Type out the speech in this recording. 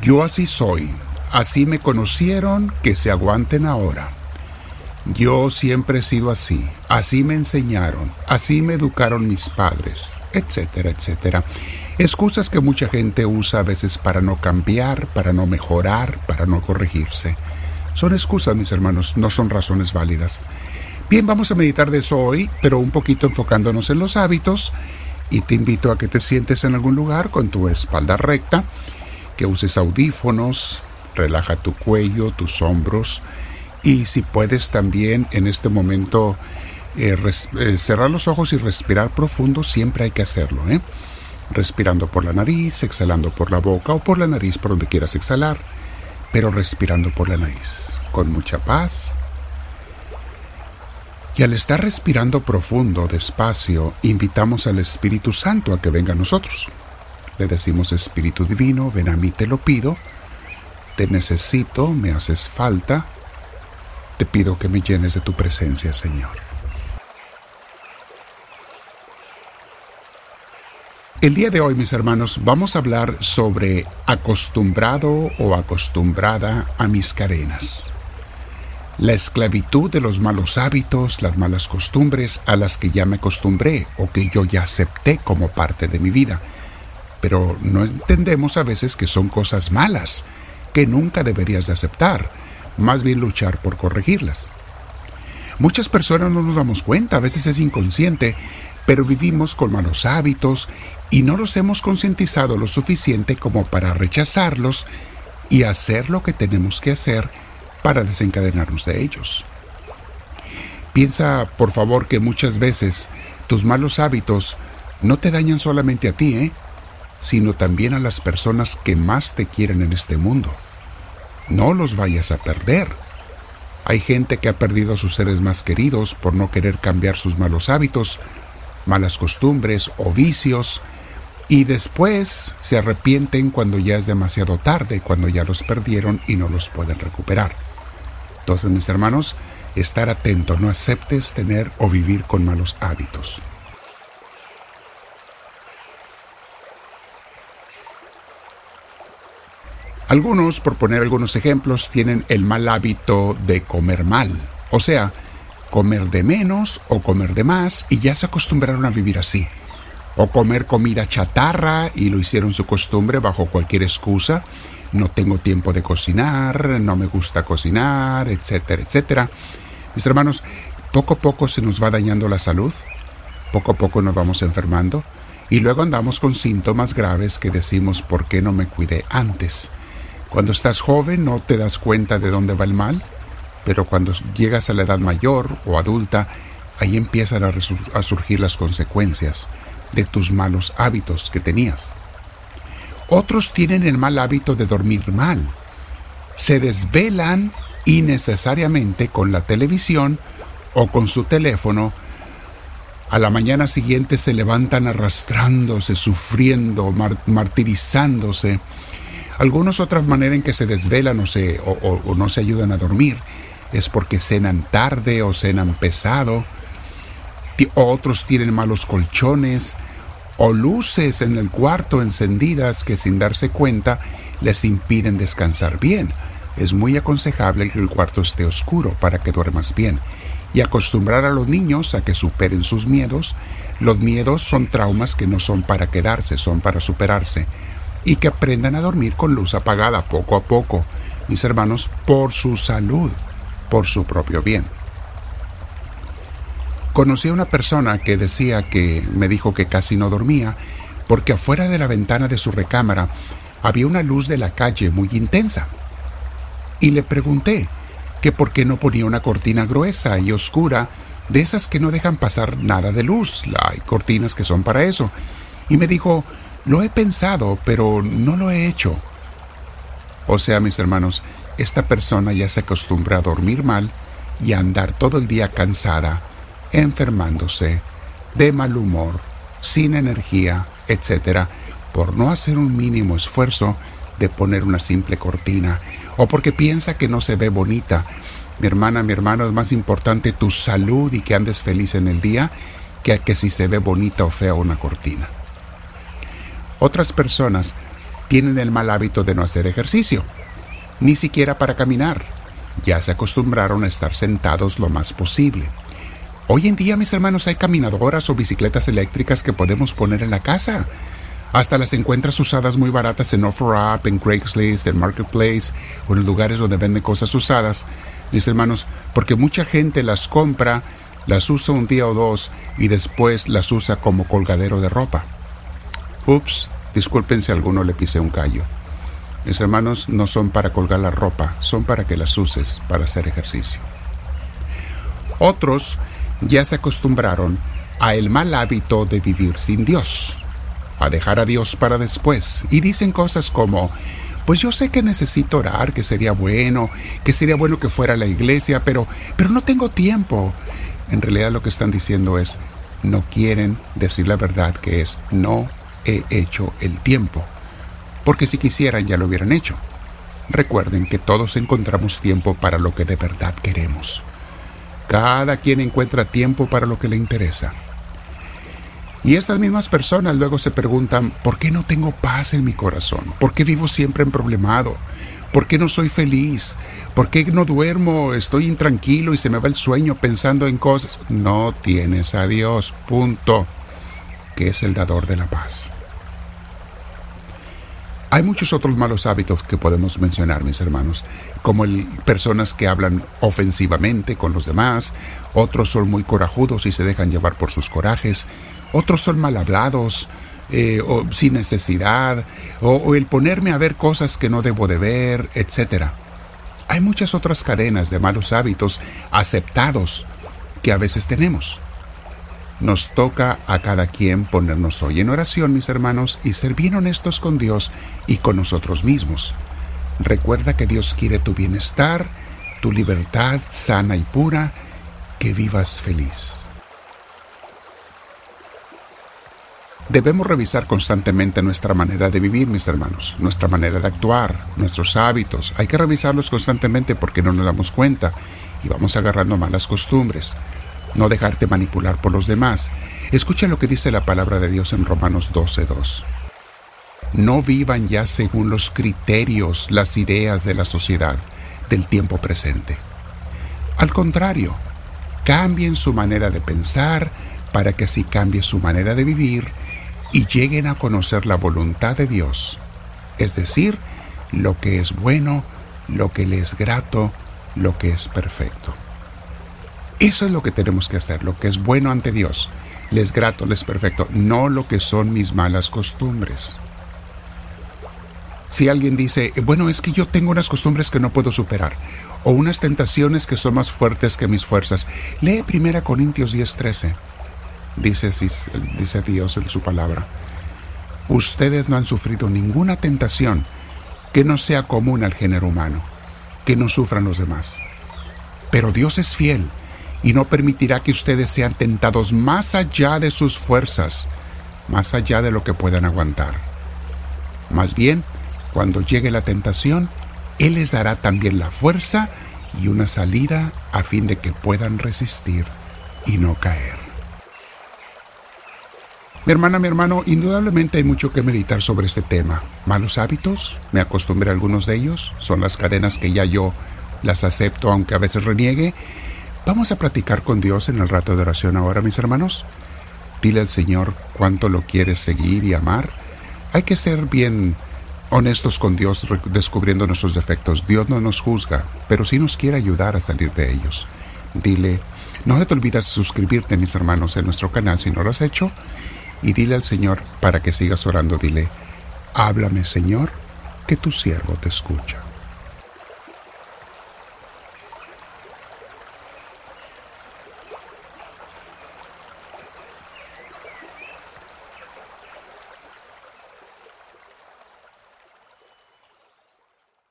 Yo así soy, así me conocieron, que se aguanten ahora. Yo siempre he sido así, así me enseñaron, así me educaron mis padres, etcétera, etcétera. Excusas que mucha gente usa a veces para no cambiar, para no mejorar, para no corregirse. Son excusas, mis hermanos, no son razones válidas. Bien, vamos a meditar de eso hoy, pero un poquito enfocándonos en los hábitos y te invito a que te sientes en algún lugar con tu espalda recta, que uses audífonos, relaja tu cuello, tus hombros y si puedes también en este momento eh, eh, cerrar los ojos y respirar profundo, siempre hay que hacerlo, ¿eh? respirando por la nariz, exhalando por la boca o por la nariz por donde quieras exhalar, pero respirando por la nariz, con mucha paz. Y al estar respirando profundo, despacio, invitamos al Espíritu Santo a que venga a nosotros. Le decimos, Espíritu Divino, ven a mí, te lo pido, te necesito, me haces falta, te pido que me llenes de tu presencia, Señor. El día de hoy, mis hermanos, vamos a hablar sobre acostumbrado o acostumbrada a mis cadenas. La esclavitud de los malos hábitos, las malas costumbres a las que ya me acostumbré o que yo ya acepté como parte de mi vida. Pero no entendemos a veces que son cosas malas, que nunca deberías de aceptar, más bien luchar por corregirlas. Muchas personas no nos damos cuenta, a veces es inconsciente, pero vivimos con malos hábitos y no los hemos concientizado lo suficiente como para rechazarlos y hacer lo que tenemos que hacer para desencadenarnos de ellos. Piensa, por favor, que muchas veces tus malos hábitos no te dañan solamente a ti, ¿eh? Sino también a las personas que más te quieren en este mundo. No los vayas a perder. Hay gente que ha perdido a sus seres más queridos por no querer cambiar sus malos hábitos malas costumbres o vicios y después se arrepienten cuando ya es demasiado tarde, cuando ya los perdieron y no los pueden recuperar. Entonces, mis hermanos, estar atento, no aceptes tener o vivir con malos hábitos. Algunos, por poner algunos ejemplos, tienen el mal hábito de comer mal, o sea, comer de menos o comer de más y ya se acostumbraron a vivir así. O comer comida chatarra y lo hicieron su costumbre bajo cualquier excusa. No tengo tiempo de cocinar, no me gusta cocinar, etcétera, etcétera. Mis hermanos, poco a poco se nos va dañando la salud, poco a poco nos vamos enfermando y luego andamos con síntomas graves que decimos ¿por qué no me cuidé antes? Cuando estás joven no te das cuenta de dónde va el mal pero cuando llegas a la edad mayor o adulta, ahí empiezan a, surgir las consecuencias de tus malos hábitos que tenías. Otros tienen el mal hábito de dormir mal. Se desvelan innecesariamente con la televisión o con su teléfono. A la mañana siguiente se levantan arrastrándose, sufriendo, martirizándose. Algunos otras maneras en que se desvelan o, se, o no se ayudan a dormir es porque cenan tarde o cenan pesado, otros tienen malos colchones o luces en el cuarto encendidas que sin darse cuenta les impiden descansar bien. Es muy aconsejable que el cuarto esté oscuro para que duermas bien y acostumbrar a los niños a que superen sus miedos. Los miedos son traumas que no son para quedarse, son para superarse y que aprendan a dormir con luz apagada poco a poco, mis hermanos, por su salud por su propio bien. Conocí a una persona que decía que me dijo que casi no dormía porque afuera de la ventana de su recámara había una luz de la calle muy intensa. Y le pregunté que por qué no ponía una cortina gruesa y oscura de esas que no dejan pasar nada de luz. Hay cortinas que son para eso. Y me dijo, lo he pensado, pero no lo he hecho. O sea, mis hermanos, esta persona ya se acostumbra a dormir mal y a andar todo el día cansada, enfermándose, de mal humor, sin energía, etc., por no hacer un mínimo esfuerzo de poner una simple cortina, o porque piensa que no se ve bonita. Mi hermana, mi hermano, es más importante tu salud y que andes feliz en el día que que si se ve bonita o fea una cortina. Otras personas tienen el mal hábito de no hacer ejercicio, ni siquiera para caminar. Ya se acostumbraron a estar sentados lo más posible. Hoy en día, mis hermanos, hay caminadoras o bicicletas eléctricas que podemos poner en la casa. Hasta las encuentras usadas muy baratas en OfferUp, en Craigslist, en Marketplace o en lugares donde venden cosas usadas, mis hermanos, porque mucha gente las compra, las usa un día o dos y después las usa como colgadero de ropa. Ups, disculpen si alguno le pisé un callo. Mis hermanos no son para colgar la ropa, son para que las uses para hacer ejercicio. Otros ya se acostumbraron a el mal hábito de vivir sin Dios, a dejar a Dios para después, y dicen cosas como, pues yo sé que necesito orar, que sería bueno, que sería bueno que fuera a la iglesia, pero, pero no tengo tiempo. En realidad lo que están diciendo es, no quieren decir la verdad, que es, no he hecho el tiempo. Porque si quisieran ya lo hubieran hecho. Recuerden que todos encontramos tiempo para lo que de verdad queremos. Cada quien encuentra tiempo para lo que le interesa. Y estas mismas personas luego se preguntan, ¿por qué no tengo paz en mi corazón? ¿Por qué vivo siempre en problemado? ¿Por qué no soy feliz? ¿Por qué no duermo? Estoy intranquilo y se me va el sueño pensando en cosas. No tienes a Dios, punto, que es el dador de la paz. Hay muchos otros malos hábitos que podemos mencionar, mis hermanos, como el, personas que hablan ofensivamente con los demás, otros son muy corajudos y se dejan llevar por sus corajes, otros son mal hablados, eh, o sin necesidad, o, el ponerme a ver cosas que no debo de ver, etc. Hay muchas otras cadenas de malos hábitos aceptados que a veces tenemos. Nos toca a cada quien ponernos hoy en oración, mis hermanos, y ser bien honestos con Dios y con nosotros mismos. Recuerda que Dios quiere tu bienestar, tu libertad sana y pura, que vivas feliz. Debemos revisar constantemente nuestra manera de vivir, mis hermanos, nuestra manera de actuar, nuestros hábitos. Hay que revisarlos constantemente porque no nos damos cuenta y vamos agarrando malas costumbres. No dejarte manipular por los demás. Escucha lo que dice la palabra de Dios en Romanos 12.2. No vivan ya según los criterios, las ideas de la sociedad del tiempo presente. Al contrario, cambien su manera de pensar para que así cambie su manera de vivir y lleguen a conocer la voluntad de Dios, es decir, lo que es bueno, lo que le es grato, lo que es perfecto. Eso es lo que tenemos que hacer, lo que es bueno ante Dios, les grato, les perfecto, no lo que son mis malas costumbres. Si alguien dice, bueno, es que yo tengo unas costumbres que no puedo superar, o unas tentaciones que son más fuertes que mis fuerzas, lee 1 Corintios 10:13 dice, dice Dios en su palabra. Ustedes no han sufrido ninguna tentación que no sea común al género humano, que no sufran los demás. Pero Dios es fiel y no permitirá que ustedes sean tentados más allá de sus fuerzas, más allá de lo que puedan aguantar. Más bien, cuando llegue la tentación, Él les dará también la fuerza y una salida a fin de que puedan resistir y no caer. Mi hermana, mi hermano, indudablemente hay mucho que meditar sobre este tema. Malos hábitos, me acostumbré a algunos de ellos, son las cadenas que ya yo las acepto aunque a veces reniegue. Vamos a platicar con Dios en el rato de oración ahora, mis hermanos. Dile al Señor cuánto lo quieres seguir y amar. Hay que ser bien honestos con Dios descubriendo nuestros defectos. Dios no nos juzga, pero sí nos quiere ayudar a salir de ellos. Dile, no te olvides de suscribirte, mis hermanos, en nuestro canal si no lo has hecho y dile al Señor para que sigas orando, dile, háblame Señor, que tu siervo te escucha.